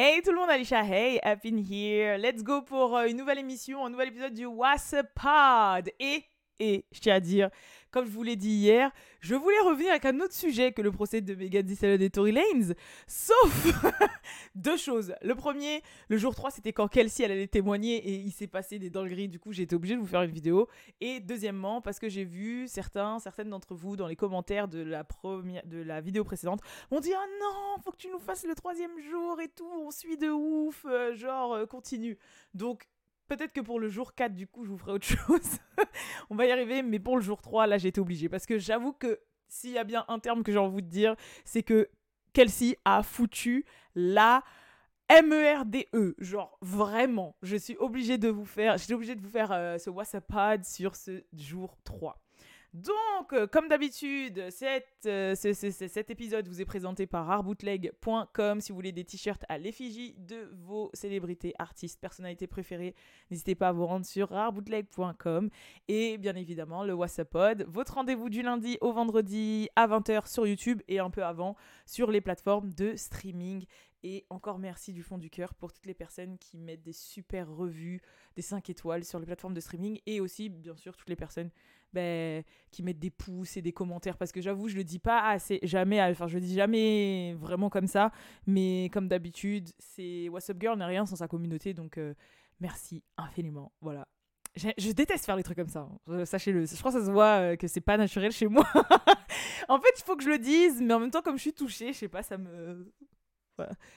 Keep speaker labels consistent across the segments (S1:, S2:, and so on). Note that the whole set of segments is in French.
S1: Hey tout le monde, Alicia, hey, up in here. Let's go pour euh, une nouvelle émission, un nouvel épisode du What's Pod. Et, et, je tiens à dire, comme je vous l'ai dit hier, je voulais revenir avec un autre sujet que le procès de Megan Thee et Tory Lanez. Sauf deux choses. Le premier, le jour 3, c'était quand Kelsey elle allait témoigner et il s'est passé des dingueries. Du coup, j'ai été obligée de vous faire une vidéo. Et deuxièmement, parce que j'ai vu certains, certaines d'entre vous dans les commentaires de la, première, de la vidéo précédente m'ont dit Ah non, faut que tu nous fasses le troisième jour et tout, on suit de ouf, euh, genre, euh, continue. Donc, Peut-être que pour le jour 4, du coup, je vous ferai autre chose. On va y arriver, mais pour le jour 3, là, j'ai été obligée. Parce que j'avoue que s'il y a bien un terme que j'ai envie de dire, c'est que Kelsey a foutu la MERDE. E. Genre, vraiment, je suis obligée de vous faire, j'étais obligée de vous faire euh, ce WhatsApp Pad sur ce jour 3. Donc, euh, comme d'habitude, euh, cet épisode vous est présenté par artbootleg.com. Si vous voulez des t-shirts à l'effigie de vos célébrités, artistes, personnalités préférées, n'hésitez pas à vous rendre sur artbootleg.com. Et bien évidemment, le WhatsApp Pod, votre rendez-vous du lundi au vendredi à 20h sur YouTube et un peu avant sur les plateformes de streaming. Et encore merci du fond du cœur pour toutes les personnes qui mettent des super revues, des 5 étoiles sur les plateformes de streaming et aussi, bien sûr, toutes les personnes ben, qui mettent des pouces et des commentaires parce que j'avoue je le dis pas assez jamais enfin je le dis jamais vraiment comme ça mais comme d'habitude c'est What's Up Girl n'est rien sans sa communauté donc euh, merci infiniment voilà je, déteste faire les trucs comme ça hein. sachez-le je crois que ça se voit euh, que c'est pas naturel chez moi en fait il faut que je le dise mais en même temps comme je suis touchée je sais pas ça me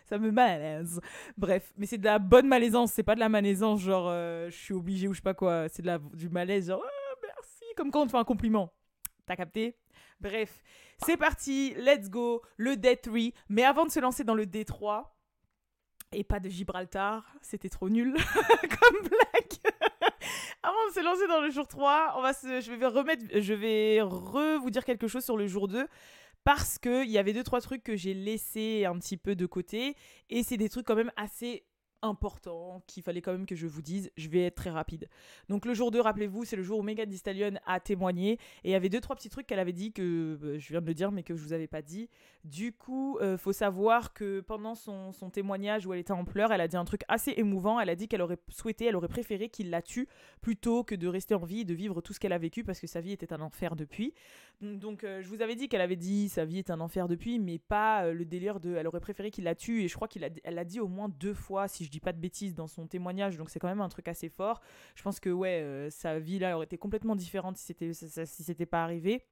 S1: ça me malaise. Bref, mais c'est de la bonne malaisance, c'est pas de la malaisance genre euh, je suis obligée ou je sais pas quoi, c'est de la du malaise genre comme quand on te fait un compliment. T'as capté? Bref, c'est parti, let's go, le D3. Mais avant de se lancer dans le D3, et pas de Gibraltar, c'était trop nul comme blague. avant de se lancer dans le jour 3, on va je vais remettre, je vais re vous dire quelque chose sur le jour 2 parce qu'il y avait deux trois trucs que j'ai laissés un petit peu de côté et c'est des trucs quand même assez important qu'il fallait quand même que je vous dise. Je vais être très rapide. Donc le jour 2, rappelez-vous, c'est le jour où Megan Thee a témoigné et il y avait deux trois petits trucs qu'elle avait dit que euh, je viens de le dire mais que je vous avais pas dit. Du coup, euh, faut savoir que pendant son, témoignage où elle était en pleurs, elle a dit un truc assez émouvant. Elle a dit qu'elle aurait souhaité, elle aurait préféré qu'il la tue plutôt que de rester en vie et de vivre tout ce qu'elle a vécu parce que sa vie était un enfer depuis. Donc euh, je vous avais dit qu'elle avait dit sa vie est un enfer depuis, mais pas le délire de elle aurait préféré qu'il la tue et je crois qu'elle a, dit au moins deux fois si je dis pas de bêtises dans son témoignage, donc c'est quand même un truc assez fort. Je pense que ouais, euh, sa vie là aurait été complètement différente si c'était si c'était pas arrivé.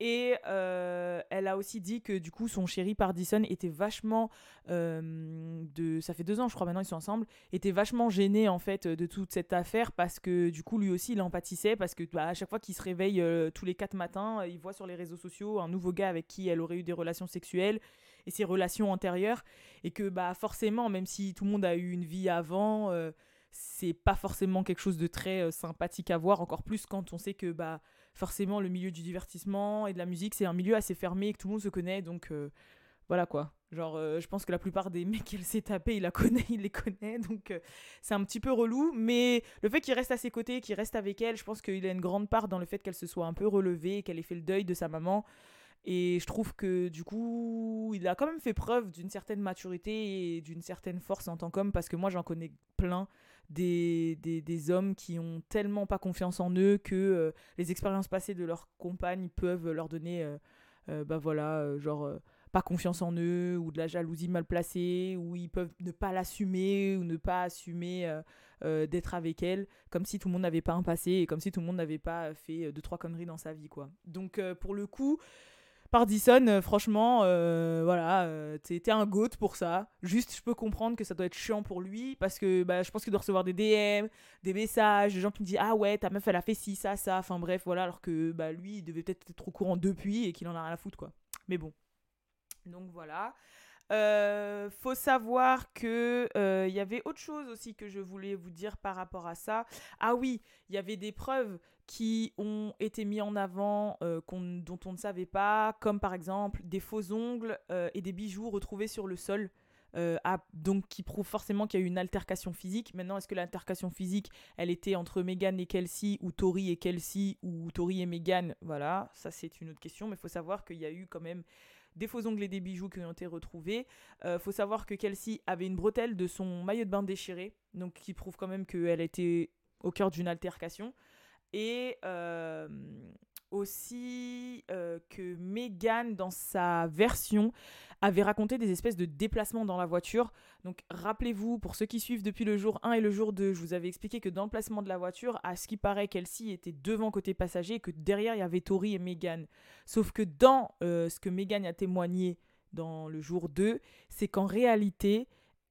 S1: Et euh, elle a aussi dit que du coup son chéri Pardison était vachement euh, de ça fait deux ans je crois maintenant ils sont ensemble était vachement gêné en fait de toute cette affaire parce que du coup lui aussi il empathisait parce que bah, à chaque fois qu'il se réveille tous les quatre matins il voit sur les réseaux sociaux un nouveau gars avec qui elle aurait eu des relations sexuelles et ses relations antérieures et que bah forcément même si tout le monde a eu une vie avant euh, c'est pas forcément quelque chose de très euh, sympathique à voir encore plus quand on sait que bah forcément le milieu du divertissement et de la musique c'est un milieu assez fermé et que tout le monde se connaît donc euh, voilà quoi. Genre je pense que la plupart des mecs qu'elle s'est tapé il la connaît il les connaît donc c'est un petit peu relou mais le fait qu'il reste à ses côtés qu'il reste avec elle je pense qu'il a une grande part dans le fait qu'elle se soit un peu relevée qu'elle ait fait le deuil de sa maman et je trouve que du coup, il a quand même fait preuve d'une certaine maturité et d'une certaine force en tant qu'homme, parce que moi j'en connais plein des, des, hommes qui ont tellement pas confiance en eux que euh, les expériences passées de leurs compagnes peuvent leur donner, euh, euh, bah voilà, genre pas confiance en eux ou de la jalousie mal placée, ou ils peuvent ne pas l'assumer ou ne pas assumer d'être avec elle, comme si tout le monde n'avait pas un passé et comme si tout le monde n'avait pas fait deux trois conneries dans sa vie quoi. Donc pour le coup, Pardison, euh, franchement, euh, voilà, euh, t'es un goat pour ça. Juste, je peux comprendre que ça doit être chiant pour lui parce que bah, je pense qu'il doit recevoir des DM, des messages, des gens qui me disent Ah ouais, ta meuf elle a fait ci, ça, ça. Enfin bref, voilà, alors que bah, lui il devait peut-être être au courant depuis et qu'il en a rien à foutre quoi. Mais bon. Donc voilà. Euh, faut savoir que il y avait autre chose aussi que je voulais vous dire par rapport à ça. Ah oui, il y avait des preuves qui ont été mis en avant euh, dont on ne savait pas, comme par exemple des faux ongles euh, et des bijoux retrouvés sur le sol. Euh, donc qui prouvent forcément qu'il y a eu une altercation physique. Maintenant, est-ce que l'altercation physique, elle était entre Megan et Kelsey, ou Tori et Kelsey, ou Tori et Megan Voilà, ça c'est une autre question, mais il faut savoir qu'il y a eu quand même des faux ongles et des bijoux qui ont été retrouvés. Euh, faut savoir que Kelsey avait une bretelle de son maillot de bain déchiré, donc qui prouve quand même qu'elle était au cœur d'une altercation. Et euh, aussi euh, que Megan, dans sa version, avait raconté des espèces de déplacements dans la voiture. Donc rappelez-vous, pour ceux qui suivent depuis le jour 1 et le jour 2, je vous avais expliqué que dans le placement de la voiture, à ce qui paraît, Kelsey était devant côté passager et que derrière, il y avait Tori et Megan. Sauf que dans euh, ce que Megan a témoigné dans le jour 2, c'est qu'en réalité,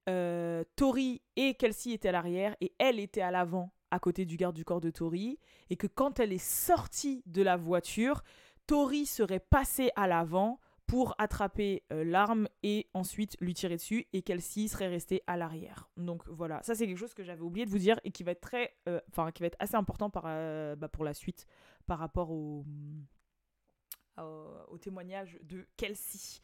S1: euh, Tori et Kelsey étaient à l'arrière et elle était à l'avant à côté du garde du corps de Tori et que quand elle est sortie de la voiture, Tori serait passée à l'avant pour attraper euh, l'arme et ensuite lui tirer dessus et Kelsey serait restée à l'arrière. Donc voilà, ça c'est quelque chose que j'avais oublié de vous dire et qui va être très, euh, qui va être assez important par, euh, bah, pour la suite par rapport au, au témoignage de Kelsey.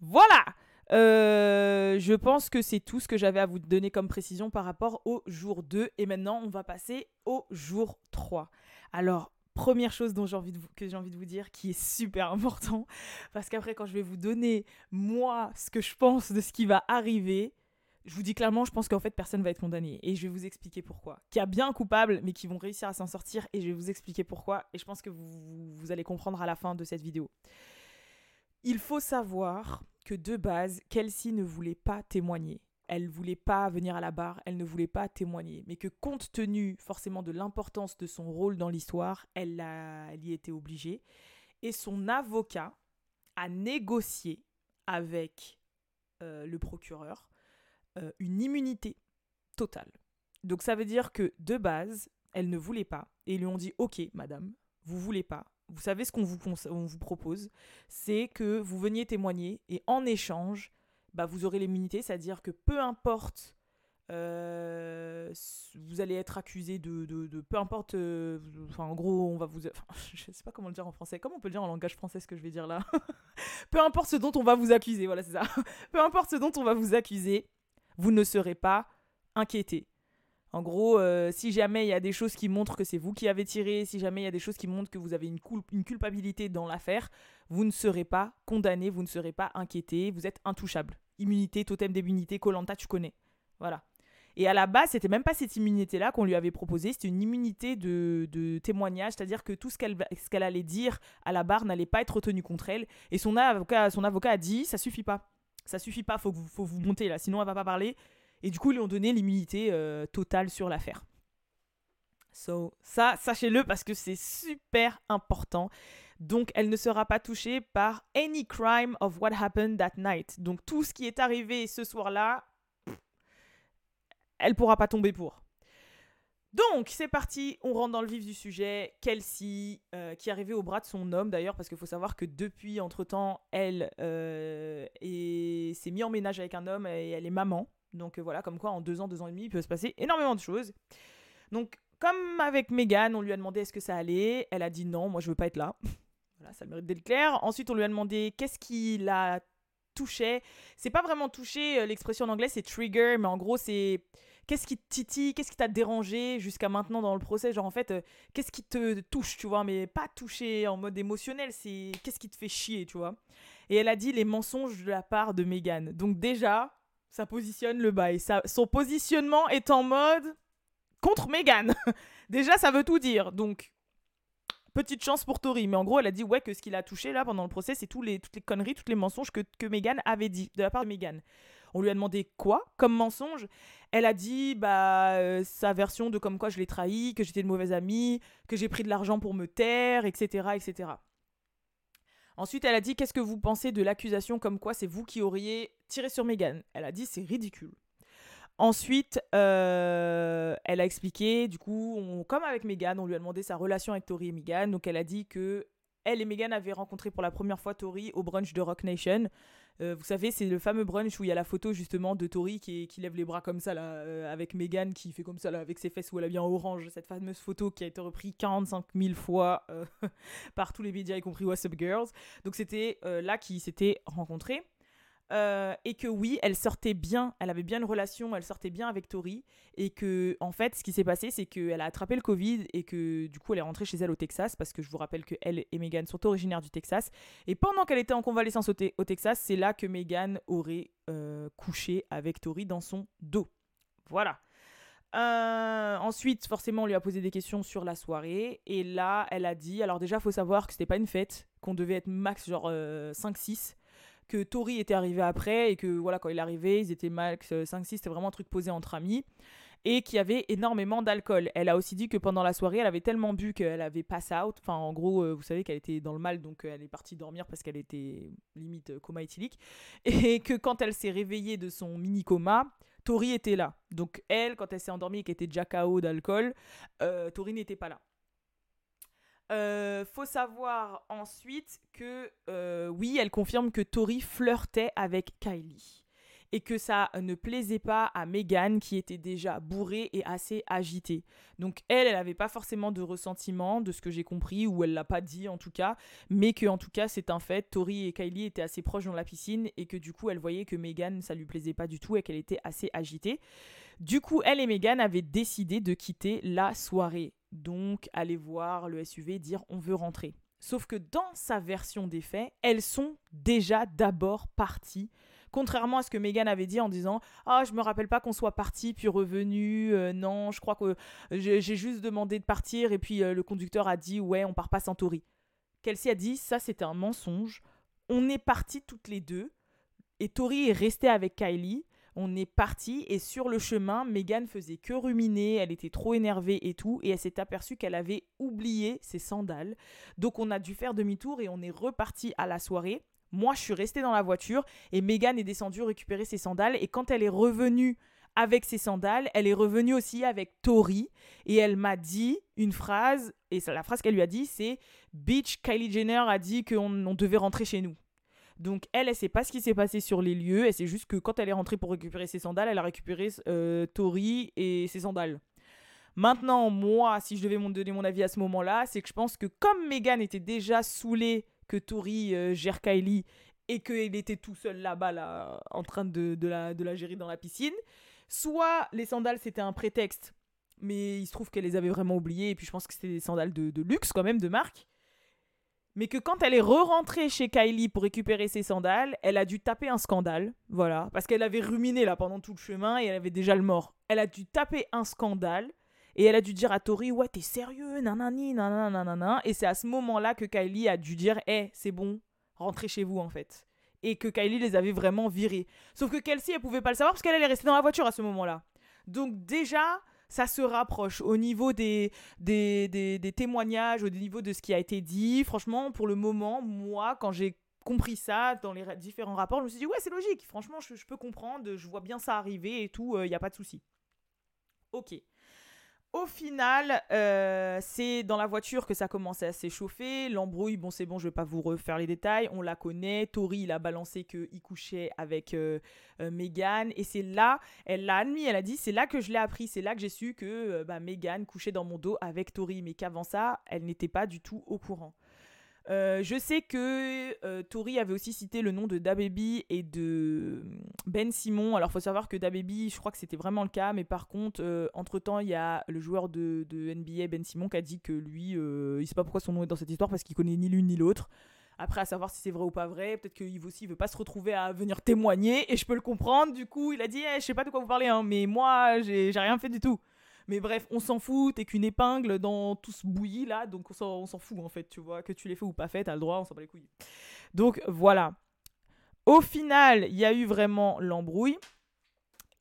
S1: Voilà. Je pense que c'est tout ce que j'avais à vous donner comme précision par rapport au jour 2. Et maintenant, on va passer au jour 3. Alors, première chose dont envie que j'ai envie de vous dire qui est super important parce qu'après quand je vais vous donner moi ce que je pense de ce qui va arriver je vous dis clairement je pense qu'en fait personne va être condamné et je vais vous expliquer pourquoi qu'il y a bien un coupable mais qui vont réussir à s'en sortir et je vais vous expliquer pourquoi et je pense que vous, vous allez comprendre à la fin de cette vidéo il faut savoir que de base Kelsey ne voulait pas témoigner elle voulait pas venir à la barre, elle ne voulait pas témoigner, mais que compte tenu forcément de l'importance de son rôle dans l'histoire, elle, y était obligée. Et son avocat a négocié avec euh, le procureur euh, une immunité totale. Donc ça veut dire que de base, elle ne voulait pas, et ils lui ont dit, ok, madame, vous voulez pas, vous savez ce qu'on vous, propose, c'est que vous veniez témoigner, et en échange, bah, vous aurez l'immunité, c'est-à-dire que peu importe, euh, vous allez être accusé de, de, peu importe, euh, enfin en gros, on va vous, enfin, je sais pas comment le dire en français, comment on peut le dire en langage français ce que je vais dire là, peu importe ce dont on va vous accuser, voilà c'est ça, peu importe ce dont on va vous accuser, vous ne serez pas inquiété. En gros, euh, si jamais il y a des choses qui montrent que c'est vous qui avez tiré, si jamais il y a des choses qui montrent que vous avez une, culpabilité dans l'affaire, vous ne serez pas condamné, vous ne serez pas inquiété, vous êtes intouchable. Immunité, totem d'immunité, Colanta, tu connais. Voilà. Et à la base, c'était même pas cette immunité-là qu'on lui avait proposée, c'était une immunité de, témoignage, c'est-à-dire que tout ce qu'elle ce qu'elle allait dire à la barre n'allait pas être retenu contre elle. Et son avocat, son avocat a dit, ça suffit pas. Ça suffit pas, faut, faut vous monter là, sinon elle va pas parler. Et du coup, ils lui ont donné l'immunité euh, totale sur l'affaire. So, ça, sachez-le parce que c'est super important. Donc, elle ne sera pas touchée par any crime of what happened that night. Donc, tout ce qui est arrivé ce soir-là, elle pourra pas tomber pour. Donc, c'est parti, on rentre dans le vif du sujet. Kelsey, euh, qui est arrivée au bras de son homme d'ailleurs, parce qu'il faut savoir que depuis, entre-temps, elle euh, s'est mise en ménage avec un homme et elle est maman. Donc euh, voilà, comme quoi en deux ans, deux ans et demi, il peut se passer énormément de choses. Donc, comme avec Megan, on lui a demandé est-ce que ça allait. Elle a dit non, moi je veux pas être là. voilà, ça mérite d'être clair. Ensuite, on lui a demandé qu'est-ce qui la touchait. C'est pas vraiment touché, euh, l'expression en anglais c'est trigger, mais en gros c'est qu'est-ce qui te titille, qu'est-ce qui t'a dérangé jusqu'à maintenant dans le procès? Genre en fait, euh, qu'est-ce qui te touche, tu vois, mais pas touché en mode émotionnel, c'est qu'est-ce qui te fait chier, tu vois? Et elle a dit les mensonges de la part de Megan. Donc déjà, ça positionne le bail. son positionnement est en mode contre Megan. Déjà, ça veut tout dire. Donc, petite chance pour Tori. Mais en gros, elle a dit ouais que ce qu'il a touché là pendant le procès, c'est tous les, toutes les conneries, tous les mensonges que, que Megan avait dit de la part de Megan. On lui a demandé quoi comme mensonge? Elle a dit bah euh, sa version de comme quoi je l'ai trahi, que j'étais une mauvaise amie, que j'ai pris de l'argent pour me taire, etc., etc. Ensuite, elle a dit Qu'est-ce que vous pensez de l'accusation comme quoi c'est vous qui auriez tiré sur Megan Elle a dit C'est ridicule. Ensuite, euh, elle a expliqué, du coup, comme avec Megan, on lui a demandé sa relation avec Tori et Megan. Donc, elle a dit que elle et Megan avaient rencontré pour la première fois Tori au brunch de Rock Nation. Euh, vous savez, c'est le fameux brunch où il y a la photo justement de Tori qui, lève les bras comme ça, euh, avec Megan qui fait comme ça, avec ses fesses où elle a bien orange. Cette fameuse photo qui a été reprise 45 000 fois par tous les médias, y compris What's Up Girls. Donc c'était là qu'ils s'étaient rencontrés. Euh, et que oui, elle sortait bien, elle avait bien une relation, elle sortait bien avec Tori, et que en fait, ce qui s'est passé, c'est qu'elle a attrapé le Covid et que du coup, elle est rentrée chez elle au Texas, parce que je vous rappelle que elle et Megan sont originaires du Texas, et pendant qu'elle était en convalescence au, Texas, c'est là que Megan aurait euh, couché avec Tori dans son dos. Voilà. Euh, ensuite, forcément, on lui a posé des questions sur la soirée. Et là, elle a dit alors, déjà, faut savoir que c'était pas une fête, qu'on devait être max genre 5-6 que Tori était arrivé après et que voilà, quand il est arrivé, ils étaient max 5-6, c'était vraiment un truc posé entre amis et qu'il y avait énormément d'alcool. Elle a aussi dit que pendant la soirée, elle avait tellement bu qu'elle avait pass out. Enfin, en gros, euh, vous savez qu'elle était dans le mal, donc euh, elle est partie dormir parce qu'elle était limite euh, coma éthylique. Et que quand elle s'est réveillée de son mini coma, Tori était là. Donc elle, quand elle s'est endormie et qu'elle était déjà KO d'alcool, Tori n'était pas là. Euh, faut savoir ensuite que euh, oui, elle confirme que Tori flirtait avec Kylie et que ça ne plaisait pas à Megan qui était déjà bourrée et assez agitée. Donc elle, elle n'avait pas forcément de ressentiment de ce que j'ai compris ou elle l'a pas dit en tout cas, mais que en tout cas c'est un fait. Tori et Kylie étaient assez proches dans la piscine et que du coup elle voyait que Megan ça lui plaisait pas du tout et qu'elle était assez agitée. Du coup, elle et Megan avaient décidé de quitter la soirée donc aller voir le SUV dire on veut rentrer. Sauf que dans sa version des faits, elles sont déjà d'abord parties. Contrairement à ce que Megan avait dit en disant Ah, je me rappelle pas qu'on soit parti puis revenu. Euh, non, je crois que j'ai juste demandé de partir et puis euh, le conducteur a dit Ouais, on part pas sans Tori. Kelsey a dit Ça, c'était un mensonge. On est partis toutes les deux et Tori est restée avec Kylie. On est parti et sur le chemin, Megan faisait que ruminer, elle était trop énervée et tout, et elle s'est aperçue qu'elle avait oublié ses sandales. Donc on a dû faire demi-tour et on est reparti à la soirée. Moi, je suis restée dans la voiture et Megan est descendue récupérer ses sandales. Et quand elle est revenue avec ses sandales, elle est revenue aussi avec Tori et elle m'a dit une phrase. Et la phrase qu'elle lui a dit, c'est Bitch, Kylie Jenner a dit qu'on devait rentrer chez nous. Donc elle, elle sait pas ce qui s'est passé sur les lieux. Elle sait juste que quand elle est rentrée pour récupérer ses sandales, elle a récupéré euh, Tori et ses sandales. Maintenant, moi, si je devais donner mon avis à ce moment-là, c'est que je pense que comme Megan était déjà saoulée que Tori euh, gère Kylie et qu'il était tout seul là-bas, là, en train de, la, gérer dans la piscine, soit les sandales c'était un prétexte, mais il se trouve qu'elle les avait vraiment oubliées, et puis je pense que c'était des sandales de luxe quand même, de marque mais que quand elle est re-rentrée chez Kylie pour récupérer ses sandales, elle a dû taper un scandale, voilà, parce qu'elle avait ruminé là pendant tout le chemin et elle avait déjà le mort. Elle a dû taper un scandale et elle a dû dire à Tori ouais t'es sérieux nanani nanana et c'est à ce moment-là que Kylie a dû dire hé c'est bon rentrez chez vous en fait et que Kylie les avait vraiment virés. Sauf que Kelsey elle pouvait pas le savoir parce qu'elle est restée dans la voiture à ce moment-là. Donc déjà ça se rapproche au niveau des, des, des, témoignages, au niveau de ce qui a été dit. Franchement, pour le moment, moi, quand j'ai compris ça dans les différents rapports, je me suis dit, ouais, c'est logique. Franchement, je, peux comprendre, je vois bien ça arriver et tout, il euh, n'y a pas de souci. Ok. Au final, euh, c'est dans la voiture que ça commençait à s'échauffer. L'embrouille, bon, c'est bon, je vais pas vous refaire les détails. On la connaît. Tori, il a balancé qu'il couchait avec euh, euh, Megan. Et c'est là, elle l'a admis, elle a dit c'est là que je l'ai appris. C'est là que j'ai su que bah, Megan couchait dans mon dos avec Tori. Mais qu'avant ça, elle n'était pas du tout au courant. Euh, je sais que euh, Tori avait aussi cité le nom de DaBaby et de euh, Ben Simon. Alors, il faut savoir que DaBaby, je crois que c'était vraiment le cas, mais par contre, entre-temps, il y a le joueur de, NBA, Ben Simon, qui a dit que lui, il ne sait pas pourquoi son nom est dans cette histoire, parce qu'il connaît ni l'une ni l'autre. Après, à savoir si c'est vrai ou pas vrai, peut-être qu'il aussi veut pas se retrouver à venir témoigner, et je peux le comprendre. Du coup, il a dit, eh, je sais pas de quoi vous parlez, hein, mais moi, j'ai rien fait du tout. Mais bref, on s'en fout, t'es qu'une épingle dans tout ce bouilli là, donc on s'en fout en fait, tu vois, que tu l'aies fait ou pas fait, t'as le droit, on s'en bat les couilles. Donc voilà. Au final, il y a eu vraiment l'embrouille.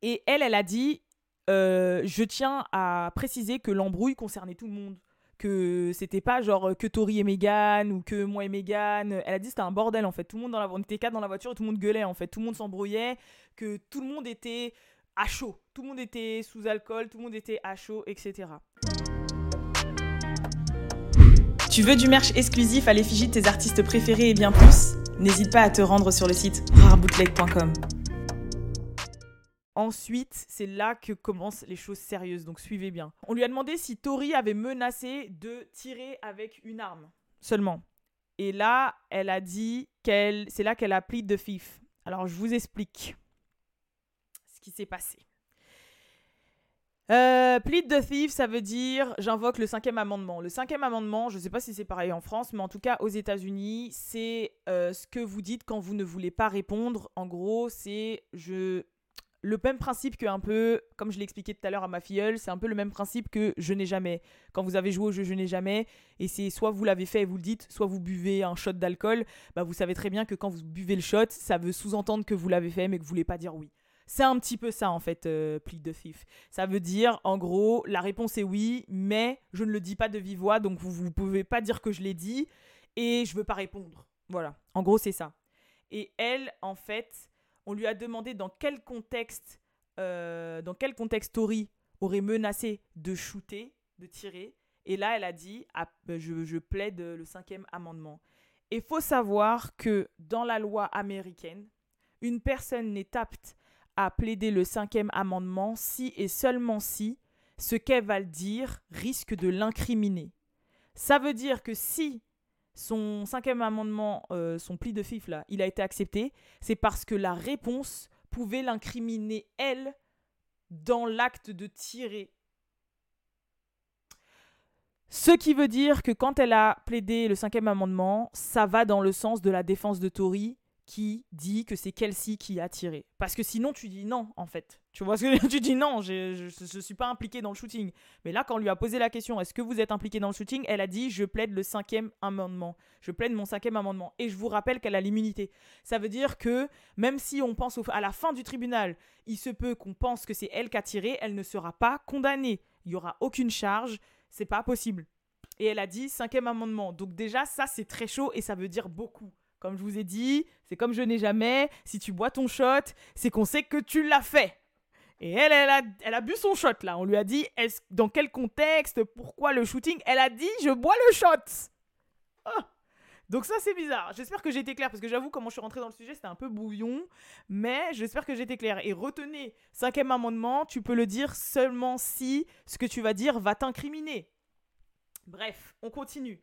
S1: Et elle, elle a dit euh, Je tiens à préciser que l'embrouille concernait tout le monde. Que c'était pas genre que Tori et Megan ou que moi et Megan. Elle a dit c'était un bordel en fait. Tout le monde dans la, on était quatre dans la voiture et tout le monde gueulait en fait. Tout le monde s'embrouillait. Que tout le monde était à chaud. Tout le monde était sous alcool, tout le monde était à chaud, etc.
S2: Tu veux du merch exclusif à l'effigie de tes artistes préférés et bien plus? N'hésite pas à te rendre sur le site rarebootleg.com.
S1: Ensuite, c'est là que commencent les choses sérieuses, donc suivez bien. On lui a demandé si Tori avait menacé de tirer avec une arme seulement. Et là, elle a dit qu'elle, c'est là qu'elle a pris de fif. Alors, je vous explique ce qui s'est passé. Euh, plead the thief, ça veut dire j'invoque le cinquième amendement. Le cinquième amendement, je ne sais pas si c'est pareil en France, mais en tout cas aux États-Unis, c'est euh, ce que vous dites quand vous ne voulez pas répondre. En gros, c'est le même principe que un peu, comme je l'ai expliqué tout à l'heure à ma filleule, c'est un peu le même principe que je n'ai jamais. Quand vous avez joué au jeu je n'ai jamais, et c'est soit vous l'avez fait et vous le dites, soit vous buvez un shot d'alcool, bah vous savez très bien que quand vous buvez le shot, ça veut sous-entendre que vous l'avez fait mais que vous voulez pas dire oui. C'est un petit peu ça en fait, euh, the thief. Ça veut dire, en gros, la réponse est oui, mais je ne le dis pas de vive voix, donc vous ne pouvez pas dire que je l'ai dit, et je veux pas répondre. Voilà, en gros c'est ça. Et elle, en fait, on lui a demandé dans quel contexte, euh, dans quel contexte Tori aurait menacé de shooter, de tirer. Et là, elle a dit, ah, je, je plaide le cinquième amendement. Il faut savoir que dans la loi américaine, une personne n'est apte à plaider le cinquième amendement si et seulement si ce qu'elle va dire risque de l'incriminer. Ça veut dire que si son cinquième amendement, euh, son pli de fif, là, il a été accepté, c'est parce que la réponse pouvait l'incriminer, elle, dans l'acte de tirer. Ce qui veut dire que quand elle a plaidé le cinquième amendement, ça va dans le sens de la défense de Tory qui dit que c'est Kelsey qui a tiré. Parce que sinon, tu dis non, en fait. Tu vois ce que tu dis non, je ne suis pas impliqué dans le shooting. Mais là, quand on lui a posé la question, est-ce que vous êtes impliqué dans le shooting? Elle a dit, je plaide le cinquième amendement. Je plaide mon cinquième amendement. Et je vous rappelle qu'elle a l'immunité. Ça veut dire que même si on pense à la fin du tribunal, il se peut qu'on pense que c'est elle qui a tiré, elle ne sera pas condamnée. Il n'y aura aucune charge. C'est pas possible. Et elle a dit cinquième amendement. Donc déjà, ça, c'est très chaud et ça veut dire beaucoup. Comme je vous ai dit, c'est comme je n'ai jamais. Si tu bois ton shot, c'est qu'on sait que tu l'as fait. Et elle, elle a, elle a bu son shot là. On lui a dit est dans quel contexte, pourquoi le shooting? Elle a dit je bois le shot. Ah. Donc ça c'est bizarre. J'espère que j'ai été claire parce que j'avoue comment je suis rentrée dans le sujet c'était un peu bouillon, mais j'espère que j'ai été claire. Et retenez, cinquième amendement, tu peux le dire seulement si ce que tu vas dire va t'incriminer. Bref, on continue.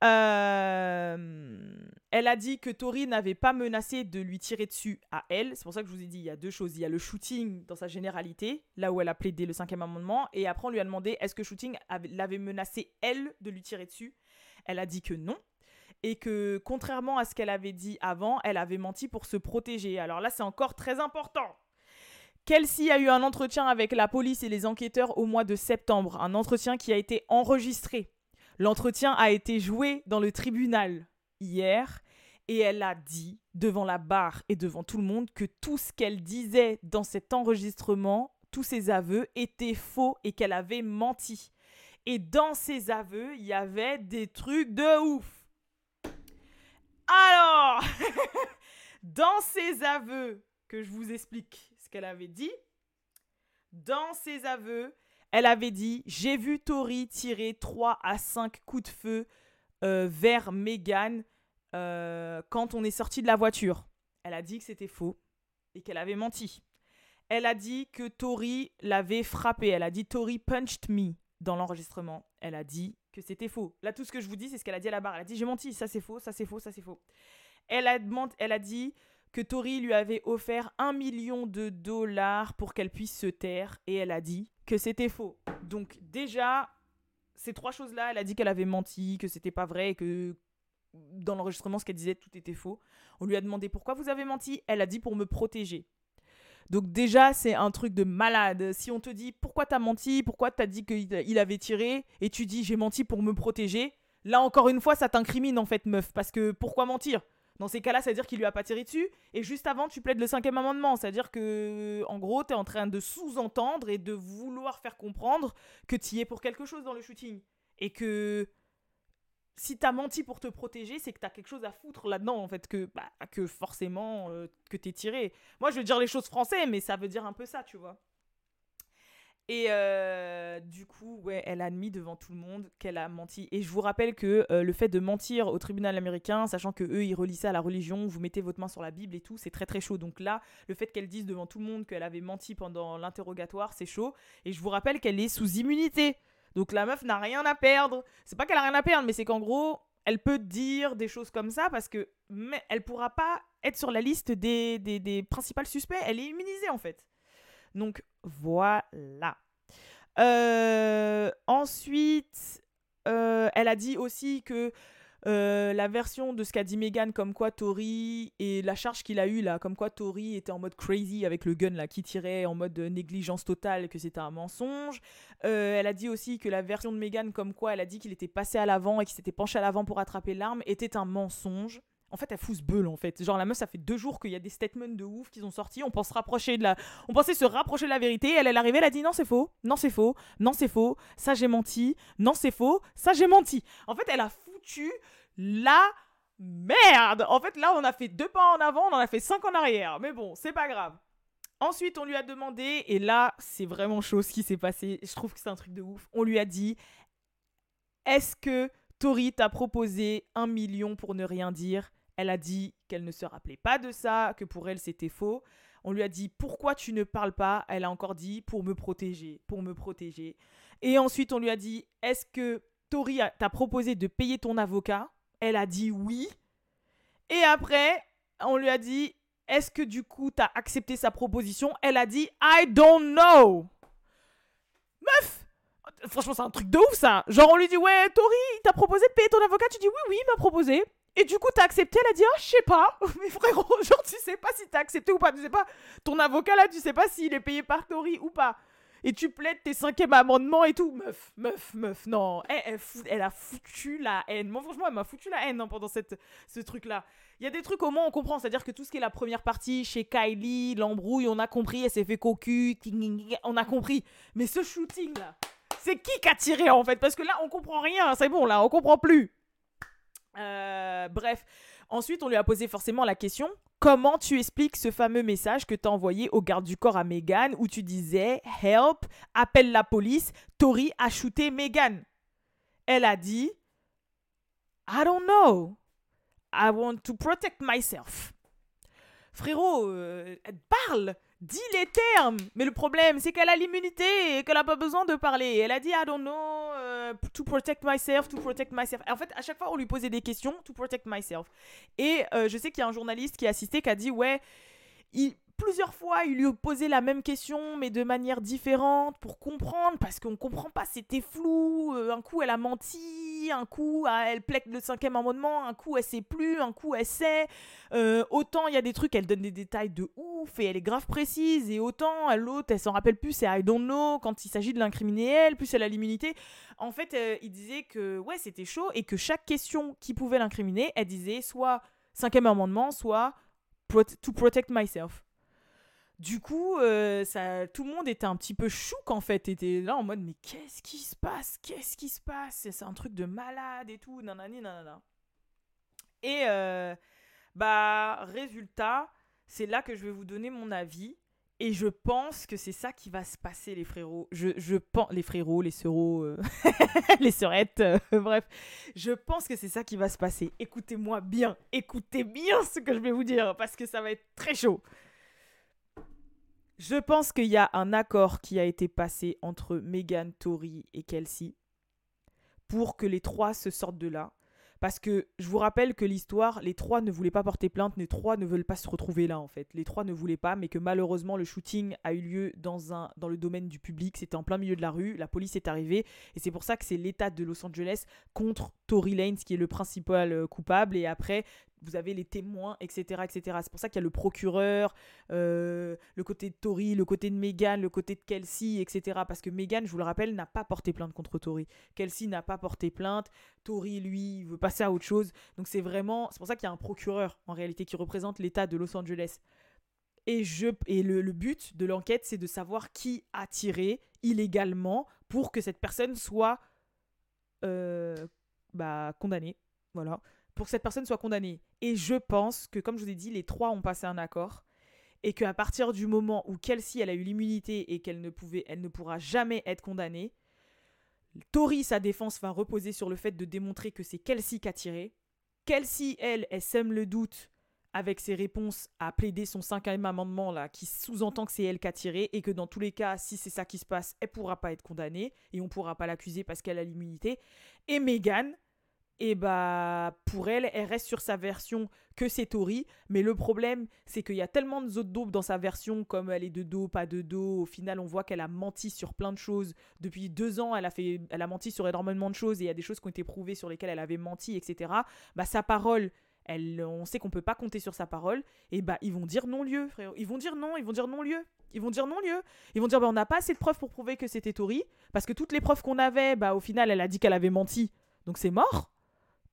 S1: Elle a dit que Tori n'avait pas menacé de lui tirer dessus à elle. C'est pour ça que je vous ai dit, il y a deux choses. Il y a le shooting dans sa généralité, là où elle a plaidé le cinquième amendement. Et après, on lui a demandé est-ce que shooting l'avait menacé, elle, de lui tirer dessus? Elle a dit que non. Et que, contrairement à ce qu'elle avait dit avant, elle avait menti pour se protéger. Alors là, c'est encore très important. Kelsey a eu un entretien avec la police et les enquêteurs au mois de septembre. Un entretien qui a été enregistré. L'entretien a été joué dans le tribunal hier et elle a dit devant la barre et devant tout le monde que tout ce qu'elle disait dans cet enregistrement, tous ses aveux étaient faux et qu'elle avait menti. Et dans ses aveux, il y avait des trucs de ouf. Alors, dans ses aveux, que je vous explique ce qu'elle avait dit, dans ses aveux, elle avait dit J'ai vu Tori tirer 3 à 5 coups de feu euh, vers Megan euh, quand on est sorti de la voiture. Elle a dit que c'était faux et qu'elle avait menti. Elle a dit que Tori l'avait frappé. Elle a dit Tori punched me dans l'enregistrement. Elle a dit que c'était faux. Là, tout ce que je vous dis, c'est ce qu'elle a dit à la barre. Elle a dit J'ai menti, ça c'est faux, ça c'est faux, ça c'est faux. Elle a, elle a dit que Tori lui avait offert un million de dollars pour qu'elle puisse se taire et elle a dit que c'était faux. Donc déjà, ces trois choses-là, elle a dit qu'elle avait menti, que c'était pas vrai, que dans l'enregistrement, ce qu'elle disait, tout était faux. On lui a demandé pourquoi vous avez menti. Elle a dit pour me protéger. Donc déjà, c'est un truc de malade. Si on te dit pourquoi t'as menti, pourquoi t'as dit qu'il avait tiré, et tu dis j'ai menti pour me protéger, là encore une fois, ça t'incrimine en fait, meuf. Parce que pourquoi mentir? Dans ces cas-là, c'est-à-dire qu'il lui a pas tiré dessus. Et juste avant, tu plaides le cinquième amendement. C'est-à-dire que, en gros, tu es en train de sous-entendre et de vouloir faire comprendre que tu es pour quelque chose dans le shooting. Et que si tu as menti pour te protéger, c'est que tu as quelque chose à foutre là-dedans, en fait, que, bah, que forcément, euh, que tu es tiré. Moi, je veux dire les choses français, mais ça veut dire un peu ça, tu vois. Et euh, du coup, ouais, elle a admis devant tout le monde qu'elle a menti. Et je vous rappelle que euh, le fait de mentir au tribunal américain, sachant que eux ils relient ça à la religion, vous mettez votre main sur la Bible et tout, c'est très très chaud. Donc là, le fait qu'elle dise devant tout le monde qu'elle avait menti pendant l'interrogatoire, c'est chaud. Et je vous rappelle qu'elle est sous immunité. Donc la meuf n'a rien à perdre. C'est pas qu'elle a rien à perdre, mais c'est qu'en gros, elle peut dire des choses comme ça parce que mais elle pourra pas être sur la liste des, des, des principaux suspects. Elle est immunisée en fait. Donc voilà. Euh, ensuite, euh, elle a dit aussi que euh, la version de ce qu'a dit Megan, comme quoi Tori et la charge qu'il a eue là, comme quoi Tori était en mode crazy avec le gun là qui tirait en mode négligence totale, que c'était un mensonge. elle a dit aussi que la version de Megan, comme quoi elle a dit qu'il était passé à l'avant et qu'il s'était penché à l'avant pour attraper l'arme, était un mensonge. En fait, elle fout ce beul, en fait. Genre, la meuf, ça fait deux jours qu'il y a des statements de ouf qui sont sortis. On pense rapprocher de la... On pensait se rapprocher de la vérité. Elle, elle est arrivée, elle a dit non, c'est faux. Non, c'est faux. Non, c'est faux. Ça, j'ai menti. Non, c'est faux. Ça, j'ai menti. En fait, elle a foutu la merde. En fait, là, on a fait deux pas en avant, on en a fait cinq en arrière. Mais bon, c'est pas grave. Ensuite, on lui a demandé, et là, c'est vraiment chaud ce qui s'est passé. Je trouve que c'est un truc de ouf. On lui a dit Est-ce que Tori t'a proposé un million pour ne rien dire? Elle a dit qu'elle ne se rappelait pas de ça, que pour elle c'était faux. On lui a dit pourquoi tu ne parles pas? Elle a encore dit pour me protéger, pour me protéger. Et ensuite on lui a dit est-ce que Tori t'a proposé de payer ton avocat? Elle a dit oui. Et après on lui a dit est-ce que du coup t'as accepté sa proposition? Elle a dit I don't know. Meuf Franchement, c'est un truc de ouf ça. Genre, on lui dit Ouais, Tori, il t'a proposé de payer ton avocat? Tu dis Oui, oui, il m'a proposé. Et du coup, t'as accepté, elle a dit, ah, je sais pas. Mais frérot, genre, tu sais pas si t'as accepté ou pas. Tu sais pas, ton avocat là, tu sais pas s'il est payé par Tori ou pas. Et tu plaides tes cinquièmes amendements et tout. Meuf, meuf, meuf, non. Elle, a foutu la haine. Moi, franchement, elle m'a foutu la haine hein, pendant cette, ce truc-là. Il y a des trucs au moins on comprend. C'est-à-dire que tout ce qui est la première partie, chez Kylie, l'embrouille, on a compris. Elle s'est fait cocu. On a compris. Mais ce shooting-là, c'est qui qui a tiré en fait? Parce que là, on comprend rien. C'est bon, là, on comprend plus. Euh, bref, ensuite on lui a posé forcément la question comment tu expliques ce fameux message que tu as envoyé au garde du corps à Megan où tu disais Help, appelle la police, Tori a shooté Megan. Elle a dit I don't know. I want to protect myself. Frérot, euh, parle Dis les termes Mais le problème, c'est qu'elle a l'immunité et qu'elle n'a pas besoin de parler. Elle a dit I don't know, euh, to protect myself, to protect myself. en fait, à chaque fois, on lui posait des questions, to protect myself. Et euh, je sais qu'il y a un journaliste qui a assisté qui a dit Ouais, il, plusieurs fois, il lui posait la même question, mais de manière différente, pour comprendre, parce qu'on comprend pas, c'était flou. Euh, un coup, elle a menti, un coup, ah, elle plaque le cinquième amendement, un coup, elle sait plus, un coup, elle sait. Euh, autant, il y a des trucs, elle donne des détails de ouf, et elle est grave précise, et autant, l'autre, elle s'en rappelle plus, c'est I don't know, quand il s'agit de l'incriminer elle, plus elle a l'immunité. En fait, euh, il disait que, ouais, c'était chaud, et que chaque question qui pouvait l'incriminer, elle disait soit cinquième amendement, soit to protect myself. Du coup, euh, ça, tout le monde était un petit peu chouk en fait, était là en mode mais qu'est-ce qui se passe? Qu'est-ce qui se passe? C'est un truc de malade et tout, nanani, nanana. Et euh, bah résultat, c'est là que je vais vous donner mon avis. Et je pense que c'est ça qui va se passer, les frérots. Je, je pense, les frérots, les sœurs, euh, les sœurettes, bref. Je pense que c'est ça qui va se passer. Écoutez-moi bien, écoutez bien ce que je vais vous dire, parce que ça va être très chaud. Je pense qu'il y a un accord qui a été passé entre Megan, Tori et Kelsey pour que les trois se sortent de là. Parce que je vous rappelle que l'histoire, les trois ne voulaient pas porter plainte, les trois ne veulent pas se retrouver là en fait. Les trois ne voulaient pas, mais que malheureusement le shooting a eu lieu dans, un, dans le domaine du public, c'était en plein milieu de la rue, la police est arrivée, et c'est pour ça que c'est l'État de Los Angeles contre Tory Lanez qui est le principal euh, coupable, et après vous avez les témoins, etc. etc. C'est pour ça qu'il y a le procureur, euh, le côté de Tori, le côté de Megan, le côté de Kelsey, etc. Parce que Megan, je vous le rappelle, n'a pas porté plainte contre Tori. Kelsey n'a pas porté plainte. Tori, lui, veut passer à autre chose. Donc c'est vraiment... C'est pour ça qu'il y a un procureur, en réalité, qui représente l'État de Los Angeles. Et, je, et le, but de l'enquête, c'est de savoir qui a tiré illégalement pour que cette personne soit euh, bah, condamnée. Voilà pour que cette personne soit condamnée. Et je pense que, comme je vous ai dit, les trois ont passé un accord et qu'à partir du moment où Kelsey elle a eu l'immunité et qu'elle ne pouvait, elle ne pourra jamais être condamnée, Tori sa défense va reposer sur le fait de démontrer que c'est Kelsey qui a tiré. Kelsey elle, elle sème le doute avec ses réponses à plaider son cinquième amendement là, qui sous-entend que c'est elle qui a tiré et que dans tous les cas, si c'est ça qui se passe, elle pourra pas être condamnée et on pourra pas l'accuser parce qu'elle a l'immunité. Et Megan, et bah pour elle, elle reste sur sa version que c'est Tori. Mais le problème, c'est qu'il y a tellement de autres dopes dans sa version, comme elle est de dos, pas de dos. Au final, on voit qu'elle a menti sur plein de choses. Depuis deux ans, elle a, fait, elle a menti sur énormément de choses et il y a des choses qui ont été prouvées sur lesquelles elle avait menti, etc. Bah sa parole, elle, on sait qu'on peut pas compter sur sa parole. Et bah ils vont dire non-lieu, frère. Ils vont dire non, ils vont dire non-lieu. Ils vont dire non-lieu. Ils vont dire bah on n'a pas assez de preuves pour prouver que c'était Tori. Parce que toutes les preuves qu'on avait, bah au final, elle a dit qu'elle avait menti. Donc c'est mort.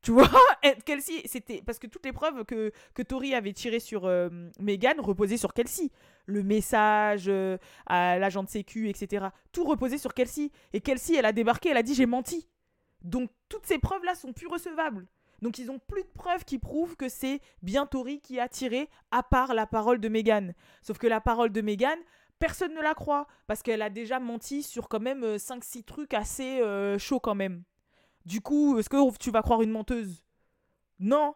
S1: Tu vois, Kelsey, c'était parce que toutes les preuves que, que Tori avait tirées sur euh, Megan reposaient sur Kelsey. Le message euh, à l'agent de sécu, etc. Tout reposait sur Kelsey. Et Kelsey, elle a débarqué, elle a dit j'ai menti. Donc toutes ces preuves-là sont plus recevables. Donc ils ont plus de preuves qui prouvent que c'est bien Tori qui a tiré, à part la parole de Megan. Sauf que la parole de Megan, personne ne la croit parce qu'elle a déjà menti sur quand même 5-6 euh, trucs assez chauds quand même. Du coup, est-ce que tu vas croire une menteuse? Non.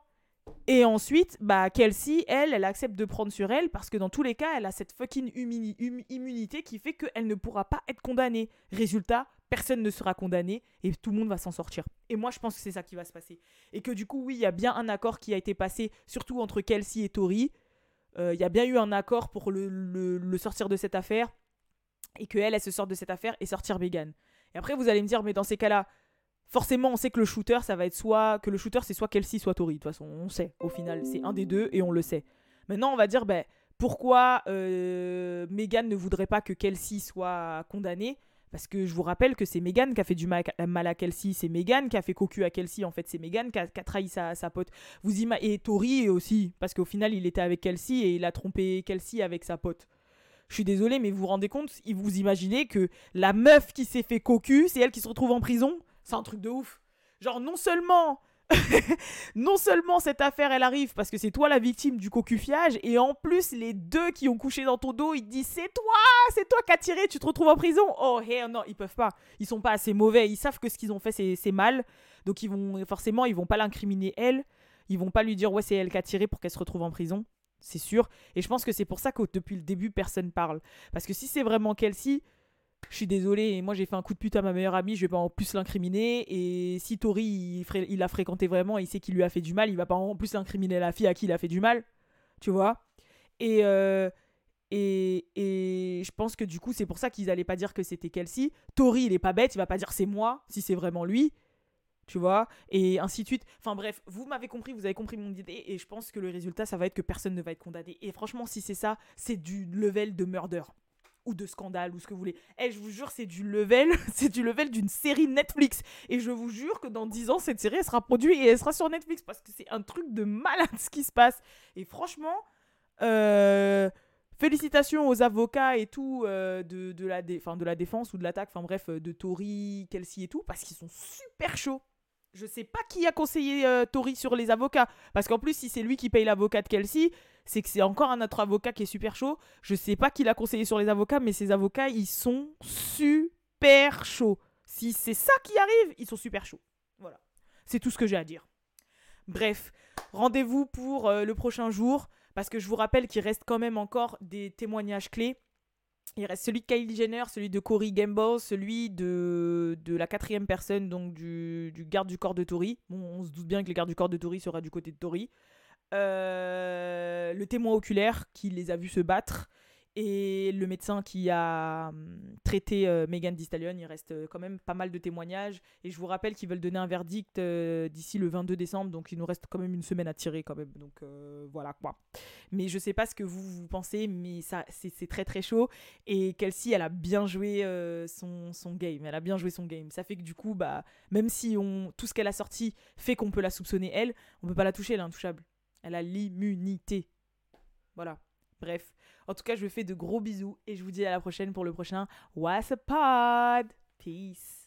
S1: Et ensuite, bah Kelsey, elle, elle accepte de prendre sur elle parce que dans tous les cas, elle a cette fucking immunité qui fait qu'elle ne pourra pas être condamnée. Résultat, personne ne sera condamné et tout le monde va s'en sortir. Et moi, je pense que c'est ça qui va se passer. Et que du coup, oui, il y a bien un accord qui a été passé, surtout entre Kelsey et Tori. Euh, il y a bien eu un accord pour le, sortir de cette affaire et que elle, elle se sorte de cette affaire et sortir Megan. Et après, vous allez me dire, mais dans ces cas-là, forcément, on sait que le shooter, ça va être soit. Que le shooter, c'est soit Kelsey, soit Tori. De toute façon, on sait. Au final, c'est un des deux et on le sait. Maintenant, on va dire, ben, pourquoi euh, Megan ne voudrait pas que Kelsey soit condamnée? Parce que je vous rappelle que c'est Megan qui a fait du mal à Kelsey, c'est Megan qui a fait cocu à Kelsey, en fait c'est Megan qui a, trahi sa, pote. Vous et Tori aussi, parce qu'au final il était avec Kelsey et il a trompé Kelsey avec sa pote. Je suis désolée, mais vous vous rendez compte, vous imaginez que la meuf qui s'est fait cocu, c'est elle qui se retrouve en prison? C'est un truc de ouf. Genre, non seulement. non seulement cette affaire elle arrive parce que c'est toi la victime du cocufiage et en plus les deux qui ont couché dans ton dos ils te disent c'est toi c'est toi qui as tiré tu te retrouves en prison. Oh hell non ils peuvent pas. Ils sont pas assez mauvais. Ils savent que ce qu'ils ont fait c'est mal. Donc ils vont forcément ils vont pas l'incriminer elle. Ils vont pas lui dire ouais c'est elle qui a tiré pour qu'elle se retrouve en prison. C'est sûr. Et je pense que c'est pour ça que depuis le début personne parle. Parce que si c'est vraiment Kelsey je suis désolée, moi j'ai fait un coup de pute à ma meilleure amie, je vais pas en plus l'incriminer. Et si Tori il, l'a fréquenté vraiment et il sait qu'il lui a fait du mal, il va pas en plus incriminer la fille à qui il a fait du mal. Tu vois et, euh, et, et je pense que du coup, c'est pour ça qu'ils allaient pas dire que c'était Kelsey. Tori, il est pas bête, il va pas dire c'est moi si c'est vraiment lui. Tu vois Et ainsi de suite. Enfin bref, vous m'avez compris, vous avez compris mon idée. Et je pense que le résultat, ça va être que personne ne va être condamné. Et franchement, si c'est ça, c'est du level de murder ou de scandale ou ce que vous voulez. Eh, je vous jure, c'est du level, c'est du level d'une série Netflix. Et je vous jure que dans 10 ans, cette série, elle sera produite et elle sera sur Netflix parce que c'est un truc de malade ce qui se passe. Et franchement, euh, félicitations aux avocats et tout euh, de, de, la de la défense ou de l'attaque, enfin bref, de Tori, Kelsey et tout, parce qu'ils sont super chauds. Je sais pas qui a conseillé euh, Tori sur les avocats. Parce qu'en plus, si c'est lui qui paye l'avocat de Kelsey, c'est que c'est encore un autre avocat qui est super chaud. Je sais pas qui l'a conseillé sur les avocats, mais ces avocats, ils sont super chauds. Si c'est ça qui arrive, ils sont super chauds. Voilà. C'est tout ce que j'ai à dire. Bref, rendez-vous pour euh, le prochain jour. Parce que je vous rappelle qu'il reste quand même encore des témoignages clés. Il reste celui de Kylie Jenner, celui de Corey Gamble, celui de, la quatrième personne, donc du, garde du corps de. Bon, on se doute bien que le garde du corps de Tori sera du côté de Tori. Euh, le témoin oculaire qui les a vus se battre et le médecin qui a hum, traité euh, Megan Thee Stallion. Il reste euh, quand même pas mal de témoignages. Et je vous rappelle qu'ils veulent donner un verdict euh, d'ici le 22 décembre. Donc il nous reste quand même une semaine à tirer quand même. Donc voilà quoi. Mais je sais pas ce que vous, vous pensez, mais ça c'est très très chaud. Et Kelsey, elle a bien joué son, son, game. Elle a bien joué son game. Ça fait que du coup, bah, même si on, tout ce qu'elle a sorti fait qu'on peut la soupçonner elle, on peut pas la toucher, elle est intouchable. Elle a l'immunité. Voilà. Bref. En tout cas, je vous fais de gros bisous et je vous dis à la prochaine pour le prochain What's a Pod. Peace.